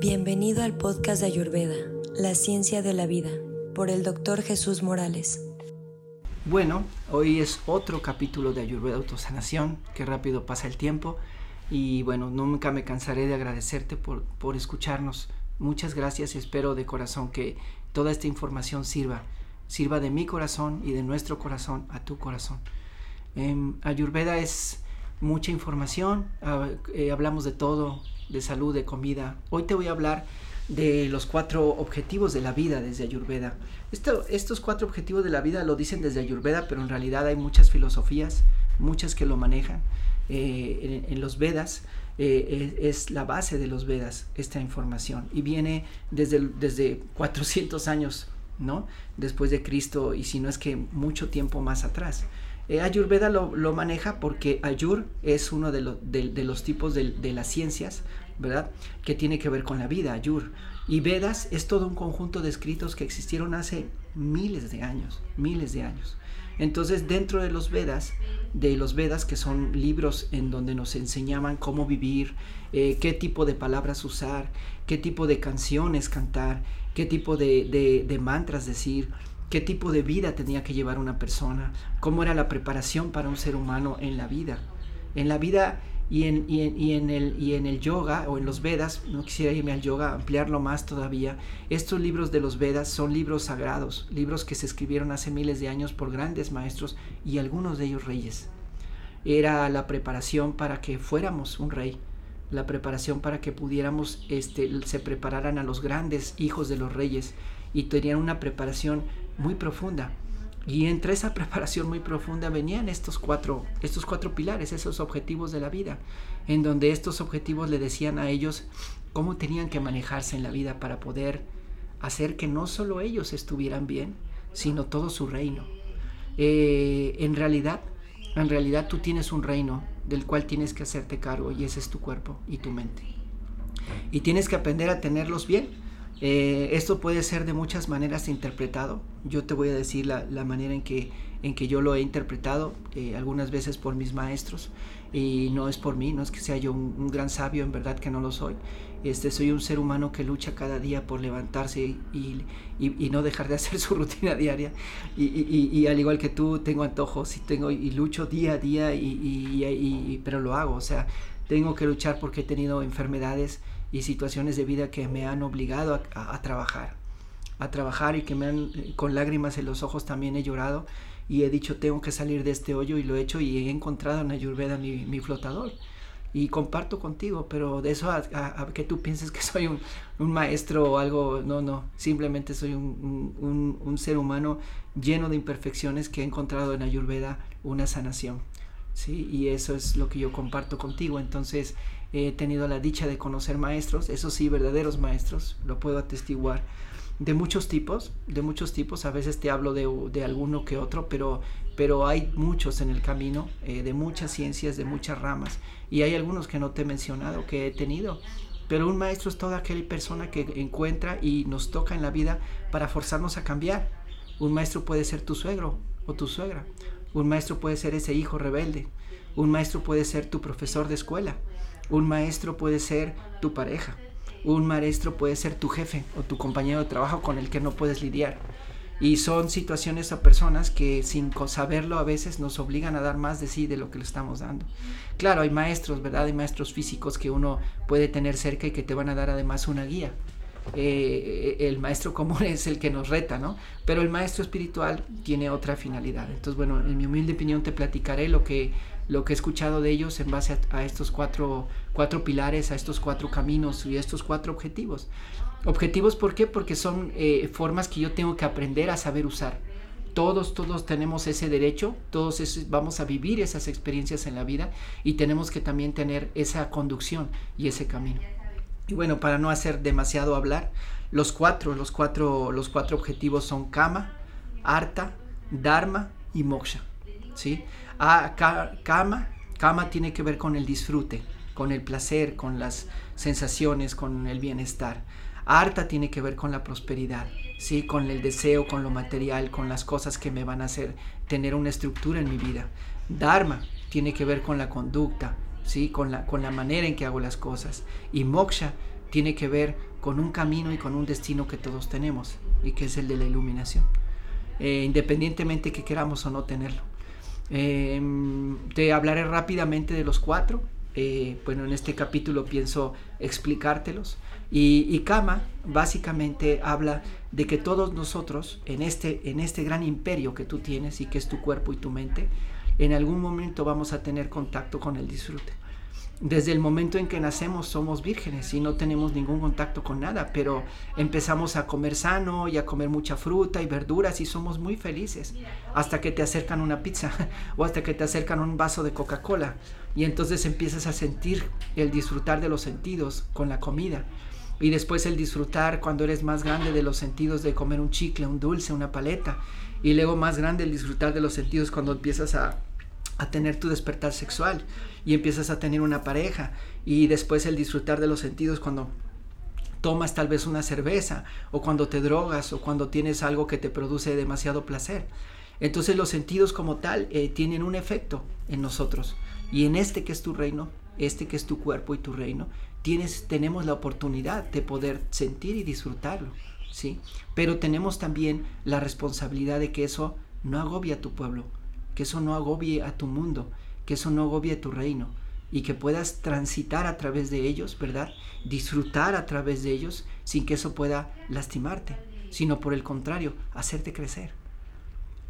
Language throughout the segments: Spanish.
Bienvenido al podcast de Ayurveda, La Ciencia de la Vida, por el doctor Jesús Morales. Bueno, hoy es otro capítulo de Ayurveda Autosanación, que rápido pasa el tiempo y bueno, nunca me cansaré de agradecerte por, por escucharnos. Muchas gracias y espero de corazón que toda esta información sirva, sirva de mi corazón y de nuestro corazón a tu corazón. Em, Ayurveda es mucha información, ah, eh, hablamos de todo, de salud, de comida. Hoy te voy a hablar de los cuatro objetivos de la vida desde Ayurveda. estos cuatro objetivos de la vida lo dicen desde Ayurveda, pero en realidad hay muchas filosofías, muchas que lo manejan. Eh, en, los Vedas eh, es, la base de los Vedas esta información y viene desde, desde 400 años, ¿no? Después de Cristo y si no es que mucho tiempo más atrás. Eh, Ayurveda lo, maneja porque Ayur es uno de, los tipos de, las ciencias, ¿verdad? Que tiene que ver con la vida, Ayur. Y Vedas es todo un conjunto de escritos que existieron hace miles de años, miles de años. Entonces, dentro de los Vedas, de los Vedas, que son libros en donde nos enseñaban cómo vivir, eh, qué tipo de palabras usar, qué tipo de canciones cantar, qué tipo de mantras decir, qué tipo de vida tenía que llevar una persona, cómo era la preparación para un ser humano en la vida. En la vida y en, y en, el, y en el yoga o en los Vedas, no quisiera irme al yoga, ampliarlo más todavía, estos libros de los Vedas son libros sagrados, libros que se escribieron hace miles de años por grandes maestros y algunos de ellos reyes. Era la preparación para que fuéramos un rey, la preparación para que pudiéramos, este, se prepararan a los grandes hijos de los reyes y tenían una preparación muy profunda. Y entre esa preparación muy profunda venían estos cuatro, estos cuatro pilares, esos objetivos de la vida, en donde estos objetivos le decían a ellos cómo tenían que manejarse en la vida para poder hacer que no solo ellos estuvieran bien, sino todo su reino. Eh, en realidad, en realidad tú tienes un reino del cual tienes que hacerte cargo y ese es tu cuerpo y tu mente. Y tienes que aprender a tenerlos bien eh, esto puede ser de muchas maneras interpretado. Yo te voy a decir la, manera en que, en que yo lo he interpretado, eh, algunas veces por mis maestros, y no es por mí, no es que sea yo un, gran sabio, en verdad que no lo soy. Este, soy un ser humano que lucha cada día por levantarse y, y, no dejar de hacer su rutina diaria. Y, al igual que tú, tengo antojos y, tengo, y lucho día a día, y, pero lo hago. O sea, tengo que luchar porque he tenido enfermedades y situaciones de vida que me han obligado a, trabajar, a trabajar y que me han, con lágrimas en los ojos también he llorado y he dicho tengo que salir de este hoyo y lo he hecho y he encontrado en Ayurveda mi, flotador. Y comparto contigo, pero de eso a, que tú pienses que soy un, maestro o algo, no, no, simplemente soy un, un, un, ser humano lleno de imperfecciones que he encontrado en Ayurveda una sanación, ¿sí? Y eso es lo que yo comparto contigo, entonces he tenido la dicha de conocer maestros, eso sí, verdaderos maestros, lo puedo atestiguar, de muchos tipos, de muchos tipos, a veces te hablo de, de alguno que otro, pero, pero hay muchos en el camino, eh, de muchas ciencias, de muchas ramas, y hay algunos que no te he mencionado, que he tenido. Pero un maestro es toda aquella persona que encuentra y nos toca en la vida para forzarnos a cambiar. Un maestro puede ser tu suegro o tu suegra. Un maestro puede ser ese hijo rebelde. Un maestro puede ser tu profesor de escuela. Un maestro puede ser tu pareja. Un maestro puede ser tu jefe o tu compañero de trabajo con el que no puedes lidiar. Y son situaciones o personas que sin saberlo a veces nos obligan a dar más de sí de lo que le estamos dando. Claro, hay maestros, ¿verdad? Hay maestros físicos que uno puede tener cerca y que te van a dar además una guía. Eh, el maestro común es el que nos reta, ¿no? Pero el maestro espiritual tiene otra finalidad. Entonces, bueno, en mi humilde opinión te platicaré lo que lo que he escuchado de ellos en base a, estos cuatro, cuatro, pilares, a estos cuatro caminos y a estos cuatro objetivos. Objetivos, ¿por qué? Porque son eh, formas que yo tengo que aprender a saber usar. Todos, todos tenemos ese derecho, todos vamos a vivir esas experiencias en la vida y tenemos que también tener esa conducción y ese camino. Y bueno, para no hacer demasiado hablar, los cuatro, los cuatro, los cuatro objetivos son Kama, Arta, Dharma y Moksha. ¿Sí? Ah, kama, kama tiene que ver con el disfrute, con el placer, con las sensaciones, con el bienestar. Arta tiene que ver con la prosperidad, ¿sí? con el deseo, con lo material, con las cosas que me van a hacer tener una estructura en mi vida. Dharma tiene que ver con la conducta, ¿sí? con, la, con la manera en que hago las cosas. Y moksha tiene que ver con un camino y con un destino que todos tenemos y que es el de la iluminación, eh, independientemente que queramos o no tenerlo. Em, te hablaré rápidamente de los cuatro. Eh, bueno, en este capítulo pienso explicártelos. Y, Kama básicamente habla de que todos nosotros, en este, en este gran imperio que tú tienes y que es tu cuerpo y tu mente, en algún momento vamos a tener contacto con el disfrute. Desde el momento en que nacemos somos vírgenes y no tenemos ningún contacto con nada, pero empezamos a comer sano y a comer mucha fruta y verduras y somos muy felices hasta que te acercan una pizza o hasta que te acercan un vaso de Coca-Cola. Y entonces empiezas a sentir el disfrutar de los sentidos con la comida. Y después el disfrutar cuando eres más grande de los sentidos de comer un chicle, un dulce, una paleta. Y luego más grande el disfrutar de los sentidos cuando empiezas a a tener tu despertar sexual y empiezas a tener una pareja y después el disfrutar de los sentidos cuando tomas tal vez una cerveza o cuando te drogas o cuando tienes algo que te produce demasiado placer. Entonces los sentidos como tal eh, tienen un efecto en nosotros y en este que es tu reino, este que es tu cuerpo y tu reino, tienes, tenemos la oportunidad de poder sentir y disfrutarlo, ¿sí? Pero tenemos también la responsabilidad de que eso no agobie a tu pueblo, que eso no agobie a tu mundo, que eso no agobie a tu reino y que puedas transitar a través de ellos, ¿verdad? Disfrutar a través de ellos sin que eso pueda lastimarte, sino por el contrario, hacerte crecer.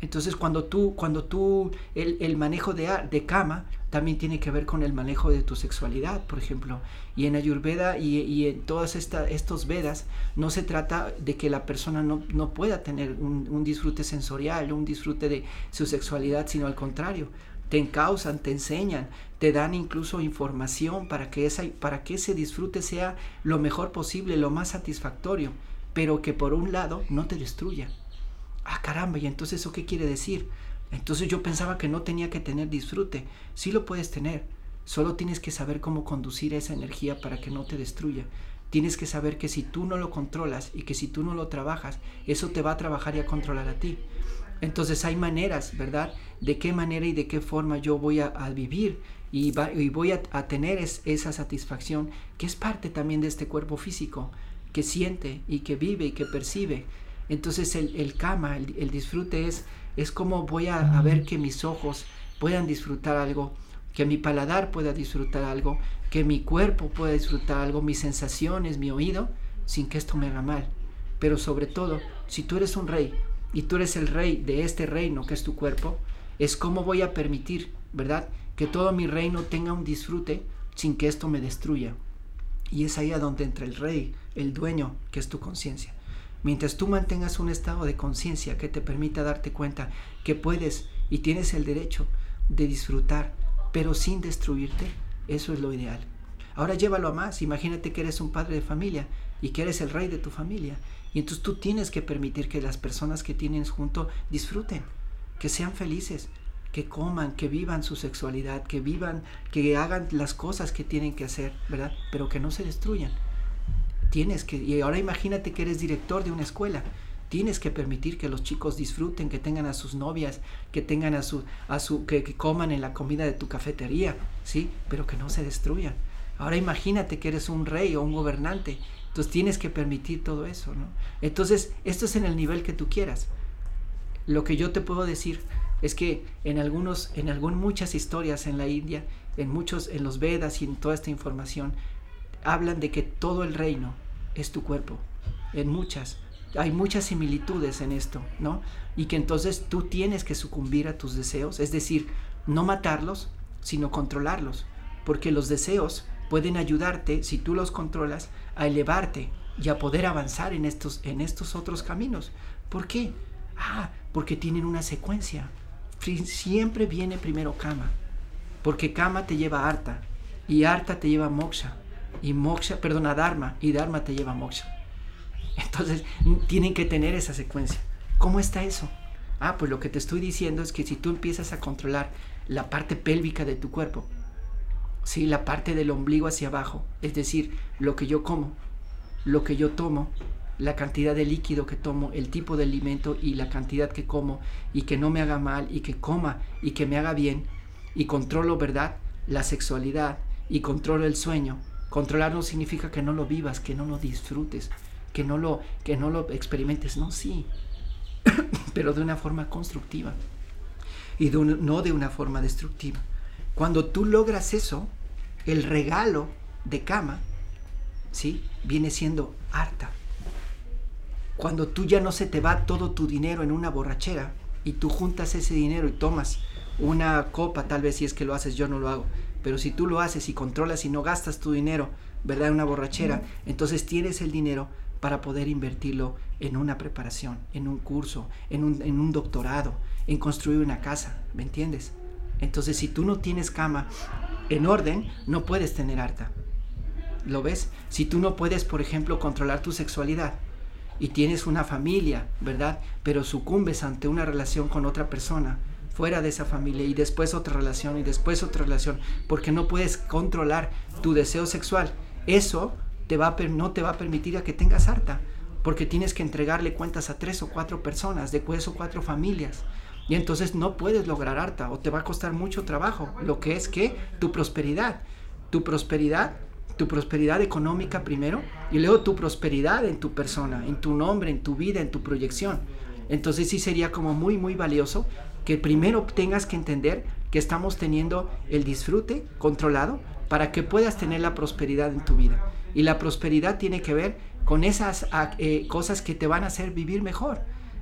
Entonces cuando tú, cuando tú, el, manejo de, de cama también tiene que ver con el manejo de tu sexualidad, por ejemplo. Y en Ayurveda y, en todas estos Vedas no se trata de que la persona no, no pueda tener un, un, disfrute sensorial, un disfrute de su sexualidad, sino al contrario. Te encausan, te enseñan, te dan incluso información para que, esa, para que ese disfrute sea lo mejor posible, lo más satisfactorio, pero que por un lado no te destruya ah, caramba, ¿y entonces eso qué quiere decir? Entonces yo pensaba que no tenía que tener disfrute. Sí lo puedes tener. Solo tienes que saber cómo conducir esa energía para que no te destruya. Tienes que saber que si tú no lo controlas y que si tú no lo trabajas, eso te va a trabajar y a controlar a ti. Entonces hay maneras, ¿verdad? De qué manera y de qué forma yo voy a, vivir y, voy a, tener esa satisfacción que es parte también de este cuerpo físico, que siente y que vive y que percibe. Entonces el, el kama, el, disfrute es, es como voy a, ver que mis ojos puedan disfrutar algo, que mi paladar pueda disfrutar algo, que mi cuerpo pueda disfrutar algo, mis sensaciones, mi oído, sin que esto me haga mal. Pero sobre todo, si tú eres un rey y tú eres el rey de este reino que es tu cuerpo, es como voy a permitir, ¿verdad? Que todo mi reino tenga un disfrute sin que esto me destruya. Y es ahí a donde entra el rey, el dueño, que es tu conciencia. Mientras tú mantengas un estado de conciencia que te permita darte cuenta que puedes y tienes el derecho de disfrutar, pero sin destruirte, eso es lo ideal. Ahora llévalo a más. Imagínate que eres un padre de familia y que eres el rey de tu familia. Y entonces tú tienes que permitir que las personas que tienes junto disfruten, que sean felices, que coman, que vivan su sexualidad, que vivan, que hagan las cosas que tienen que hacer, ¿verdad? Pero que no se destruyan tienes que, y ahora imagínate que eres director de una escuela, tienes que permitir que los chicos disfruten, que tengan a sus novias, que tengan a su, a su, que, coman en la comida de tu cafetería, ¿sí? Pero que no se destruyan. Ahora imagínate que eres un rey o un gobernante, entonces tienes que permitir todo eso, ¿no? Entonces, esto es en el nivel que tú quieras. Lo que yo te puedo decir es que en algunos, en algún, muchas historias en la India, en muchos, en los Vedas y en toda esta información, hablan de que todo el reino es tu cuerpo, en muchas. Hay muchas similitudes en esto, ¿no? Y que entonces tú tienes que sucumbir a tus deseos, es decir, no matarlos, sino controlarlos, porque los deseos pueden ayudarte, si tú los controlas, a elevarte y a poder avanzar en estos, en estos otros caminos. ¿Por qué? Ah, porque tienen una secuencia. Siempre viene primero Kama, porque Kama te lleva a Arta y Arta te lleva a Moksha y moksha, perdona, dharma, y dharma te lleva a moksha. Entonces, tienen que tener esa secuencia. ¿Cómo está eso? Ah, pues lo que te estoy diciendo es que si tú empiezas a controlar la parte pélvica de tu cuerpo, ¿sí? la parte del ombligo hacia abajo, es decir, lo que yo como, lo que yo tomo, la cantidad de líquido que tomo, el tipo de alimento y la cantidad que como y que no me haga mal y que coma y que me haga bien y controlo, ¿verdad? La sexualidad y controlo el sueño Controlar no significa que no lo vivas, que no lo disfrutes, que no lo, que no lo experimentes. No, sí, pero de una forma constructiva y no de una forma destructiva. Cuando tú logras eso, el regalo de cama, ¿sí? Viene siendo harta. Cuando tú ya no se te va todo tu dinero en una borrachera y tú juntas ese dinero y tomas una copa, tal vez si es que lo haces, yo no lo hago, pero si tú lo haces y controlas y no gastas tu dinero, ¿verdad? En una borrachera, entonces tienes el dinero para poder invertirlo en una preparación, en un curso, en un, en un doctorado, en construir una casa, ¿me entiendes? Entonces si tú no tienes cama en orden, no puedes tener harta. ¿Lo ves? Si tú no puedes, por ejemplo, controlar tu sexualidad y tienes una familia, ¿verdad? Pero sucumbes ante una relación con otra persona, fuera de esa familia y después otra relación y después otra relación, porque no puedes controlar tu deseo sexual. Eso te va no te va a permitir a que tengas harta, porque tienes que entregarle cuentas a tres o cuatro personas, de tres o cuatro familias. Y entonces no puedes lograr harta o te va a costar mucho trabajo, lo que es que tu prosperidad, tu prosperidad, tu prosperidad económica primero y luego tu prosperidad en tu persona, en tu nombre, en tu vida, en tu proyección. Entonces sí sería como muy, muy valioso que primero tengas que entender que estamos teniendo el disfrute controlado para que puedas tener la prosperidad en tu vida. Y la prosperidad tiene que ver con esas ah, eh, cosas que te van a hacer vivir mejor.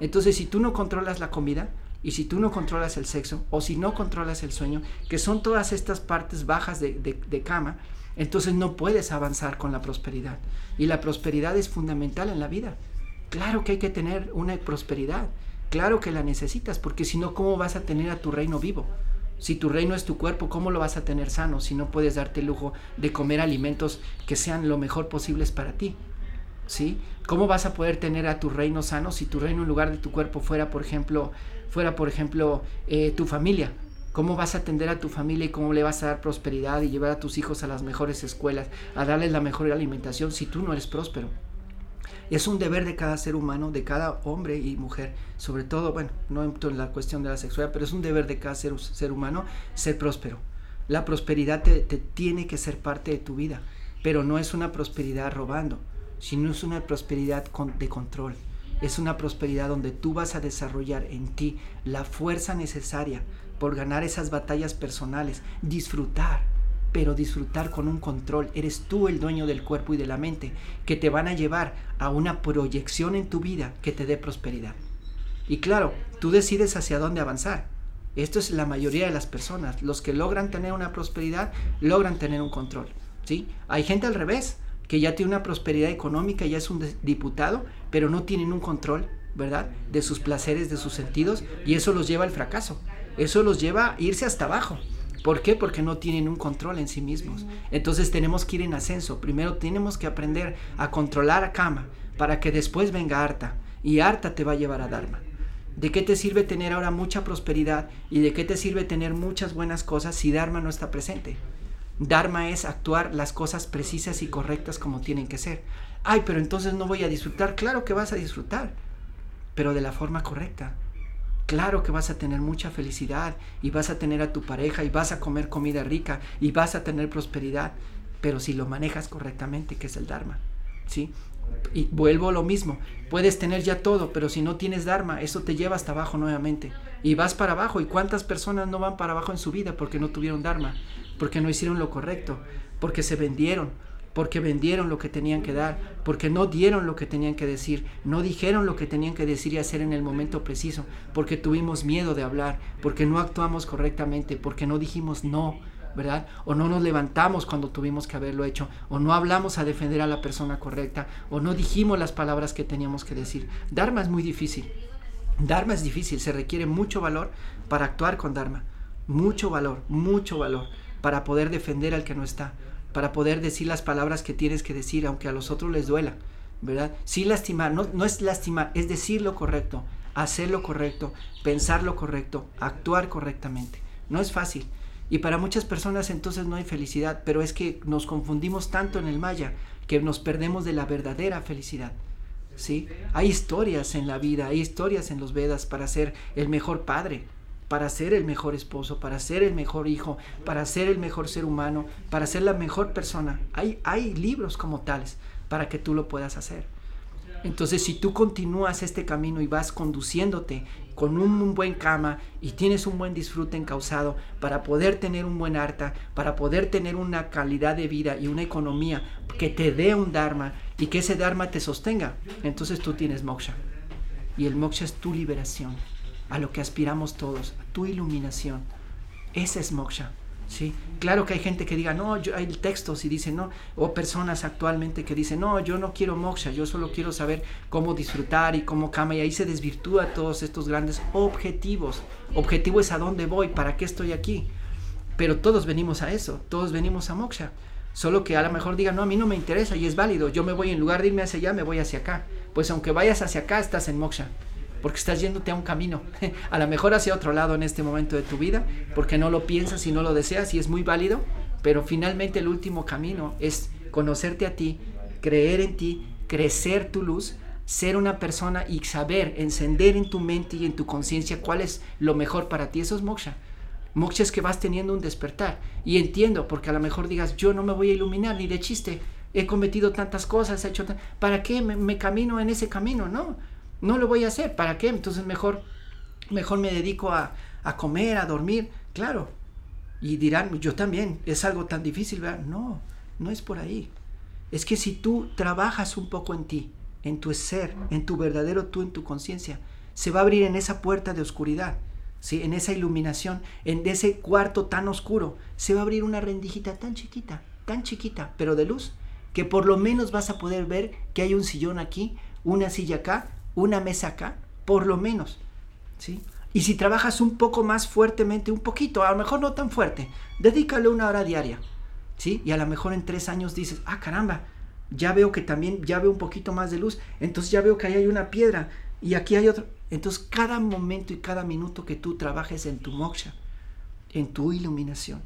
Entonces, si tú no controlas la comida, y si tú no controlas el sexo, o si no controlas el sueño, que son todas estas partes bajas de, de cama, entonces no puedes avanzar con la prosperidad. Y la prosperidad es fundamental en la vida. Claro que hay que tener una prosperidad. Claro que la necesitas, porque si no, ¿cómo vas a tener a tu reino vivo? Si tu reino es tu cuerpo, ¿cómo lo vas a tener sano si no puedes darte el lujo de comer alimentos que sean lo mejor posibles para ti? ¿Sí? ¿Cómo vas a poder tener a tu reino sano si tu reino en lugar de tu cuerpo fuera, por ejemplo, fuera, por ejemplo, eh, tu familia? ¿Cómo vas a atender a tu familia y cómo le vas a dar prosperidad y llevar a tus hijos a las mejores escuelas, a darles la mejor alimentación si tú no eres próspero? Es un deber de cada ser humano, de cada hombre y mujer, sobre todo, bueno, no en la cuestión de la sexualidad, pero es un deber de cada ser, ser humano ser próspero. La prosperidad te, tiene que ser parte de tu vida, pero no es una prosperidad robando, sino es una prosperidad de control. Es una prosperidad donde tú vas a desarrollar en ti la fuerza necesaria por ganar esas batallas personales, disfrutar, pero disfrutar con un control. Eres tú el dueño del cuerpo y de la mente, que te van a llevar a una proyección en tu vida que te dé prosperidad. Y claro, tú decides hacia dónde avanzar. Esto es la mayoría de las personas. Los que logran tener una prosperidad, logran tener un control. ¿sí? Hay gente al revés, que ya tiene una prosperidad económica, ya es un diputado, pero no tienen un control, ¿verdad? De sus placeres, de sus sentidos, y eso los lleva al fracaso. Eso los lleva a irse hasta abajo. ¿Por qué? Porque no tienen un control en sí mismos. Entonces tenemos que ir en ascenso. Primero tenemos que aprender a controlar a Kama para que después venga Arta. Y Arta te va a llevar a Dharma. ¿De qué te sirve tener ahora mucha prosperidad y de qué te sirve tener muchas buenas cosas si Dharma no está presente? Dharma es actuar las cosas precisas y correctas como tienen que ser. Ay, pero entonces no voy a disfrutar. Claro que vas a disfrutar, pero de la forma correcta. Claro que vas a tener mucha felicidad y vas a tener a tu pareja y vas a comer comida rica y vas a tener prosperidad, pero si lo manejas correctamente, que es el Dharma, ¿sí? Y vuelvo a lo mismo, puedes tener ya todo, pero si no tienes Dharma, eso te lleva hasta abajo nuevamente. Y vas para abajo. ¿Y cuántas personas no van para abajo en su vida porque no tuvieron Dharma? Porque no hicieron lo correcto, porque se vendieron, porque vendieron lo que tenían que dar, porque no dieron lo que tenían que decir, no dijeron lo que tenían que decir y hacer en el momento preciso, porque tuvimos miedo de hablar, porque no actuamos correctamente, porque no dijimos no, ¿verdad? O no nos levantamos cuando tuvimos que haberlo hecho, o no hablamos a defender a la persona correcta, o no dijimos las palabras que teníamos que decir. Dharma es muy difícil. Dharma es difícil, se requiere mucho valor para actuar con Dharma. Mucho valor, mucho valor para poder defender al que no está para poder decir las palabras que tienes que decir, aunque a los otros les duela, ¿verdad? Sí lastimar, no, no es lastimar, es decir lo correcto, hacer lo correcto, pensar lo correcto, actuar correctamente. No es fácil. Y para muchas personas entonces no hay felicidad, pero es que nos confundimos tanto en el Maya que nos perdemos de la verdadera felicidad. ¿Sí? Hay historias en la vida, hay historias en los Vedas para ser el mejor padre, para ser el mejor esposo, para ser el mejor hijo, para ser el mejor ser humano, para ser la mejor persona. Hay, hay libros como tales para que tú lo puedas hacer. Entonces, si tú continúas este camino y vas conduciéndote con un, buen cama y tienes un buen disfrute encausado para poder tener un buen arta, para poder tener una calidad de vida y una economía que te dé un dharma y que ese dharma te sostenga, entonces tú tienes moksha. Y el moksha es tu liberación, a lo que aspiramos todos, a tu iluminación. Ese es moksha. ¿sí? Claro que hay gente que diga, no, yo, hay textos y dicen, no, o personas actualmente que dicen, no, yo no quiero moksha, yo solo quiero saber cómo disfrutar y cómo cama, y ahí se desvirtúa todos estos grandes objetivos. Objetivo es a dónde voy, para qué estoy aquí. Pero todos venimos a eso, todos venimos a moksha. Solo que a lo mejor digan, no, a mí no me interesa y es válido, yo me voy en lugar de irme hacia allá, me voy hacia acá. Pues aunque vayas hacia acá, estás en moksha porque estás yéndote a un camino, a lo mejor hacia otro lado en este momento de tu vida, porque no lo piensas y no lo deseas y es muy válido, pero finalmente el último camino es conocerte a ti, creer en ti, crecer tu luz, ser una persona y saber encender en tu mente y en tu conciencia cuál es lo mejor para ti. Eso es moksha. Moksha es que vas teniendo un despertar. Y entiendo, porque a lo mejor digas, yo no me voy a iluminar ni de chiste. He cometido tantas cosas, he hecho... ¿Para qué me, me camino en ese camino? No no lo voy a hacer, ¿para qué? Entonces mejor, mejor me dedico a, a comer, a dormir, claro. Y dirán, yo también, es algo tan difícil, ¿verdad? No, no es por ahí. Es que si tú trabajas un poco en ti, en tu ser, en tu verdadero tú, en tu conciencia, se va a abrir en esa puerta de oscuridad, ¿sí? en esa iluminación, en ese cuarto tan oscuro, se va a abrir una rendijita tan chiquita, tan chiquita, pero de luz, que por lo menos vas a poder ver que hay un sillón aquí, una silla acá, una mesa acá, por lo menos, ¿sí? Y si trabajas un poco más fuertemente, un poquito, a lo mejor no tan fuerte, dedícale una hora diaria, ¿sí? Y a lo mejor en tres años dices, ah, caramba, ya veo que también, ya veo un poquito más de luz, entonces ya veo que ahí hay una piedra y aquí hay otro. Entonces cada momento y cada minuto que tú trabajes en tu moksha, en tu iluminación,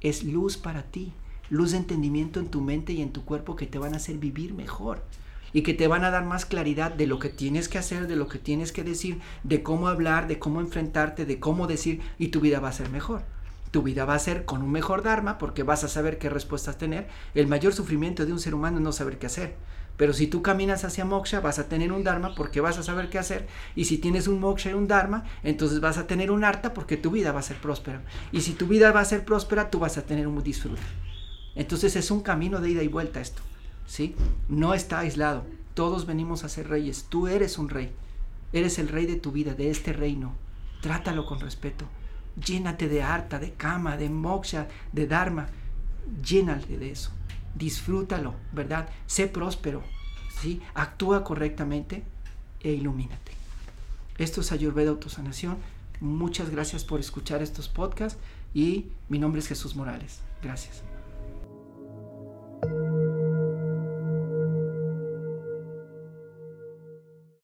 es luz para ti, luz de entendimiento en tu mente y en tu cuerpo que te van a hacer vivir mejor y que te van a dar más claridad de lo que tienes que hacer, de lo que tienes que decir, de cómo hablar, de cómo enfrentarte, de cómo decir y tu vida va a ser mejor. Tu vida va a ser con un mejor Dharma porque vas a saber qué respuestas tener. El mayor sufrimiento de un ser humano es no saber qué hacer. Pero si tú caminas hacia moksha, vas a tener un dharma porque vas a saber qué hacer. Y si tienes un moksha y un dharma, entonces vas a tener un arta porque tu vida va a ser próspera. Y si tu vida va a ser próspera, tú vas a tener un disfrute. Entonces es un camino de ida y vuelta esto. ¿Sí? No está aislado. Todos venimos a ser reyes. Tú eres un rey. Eres el rey de tu vida, de este reino. Trátalo con respeto. Llénate de harta, de kama, de moksha, de dharma. Llénale de eso. Disfrútalo, ¿verdad? Sé próspero, ¿sí? Actúa correctamente e ilumínate. Esto es Ayurveda Autosanación. Muchas gracias por escuchar estos podcasts y mi nombre es Jesús Morales. Gracias.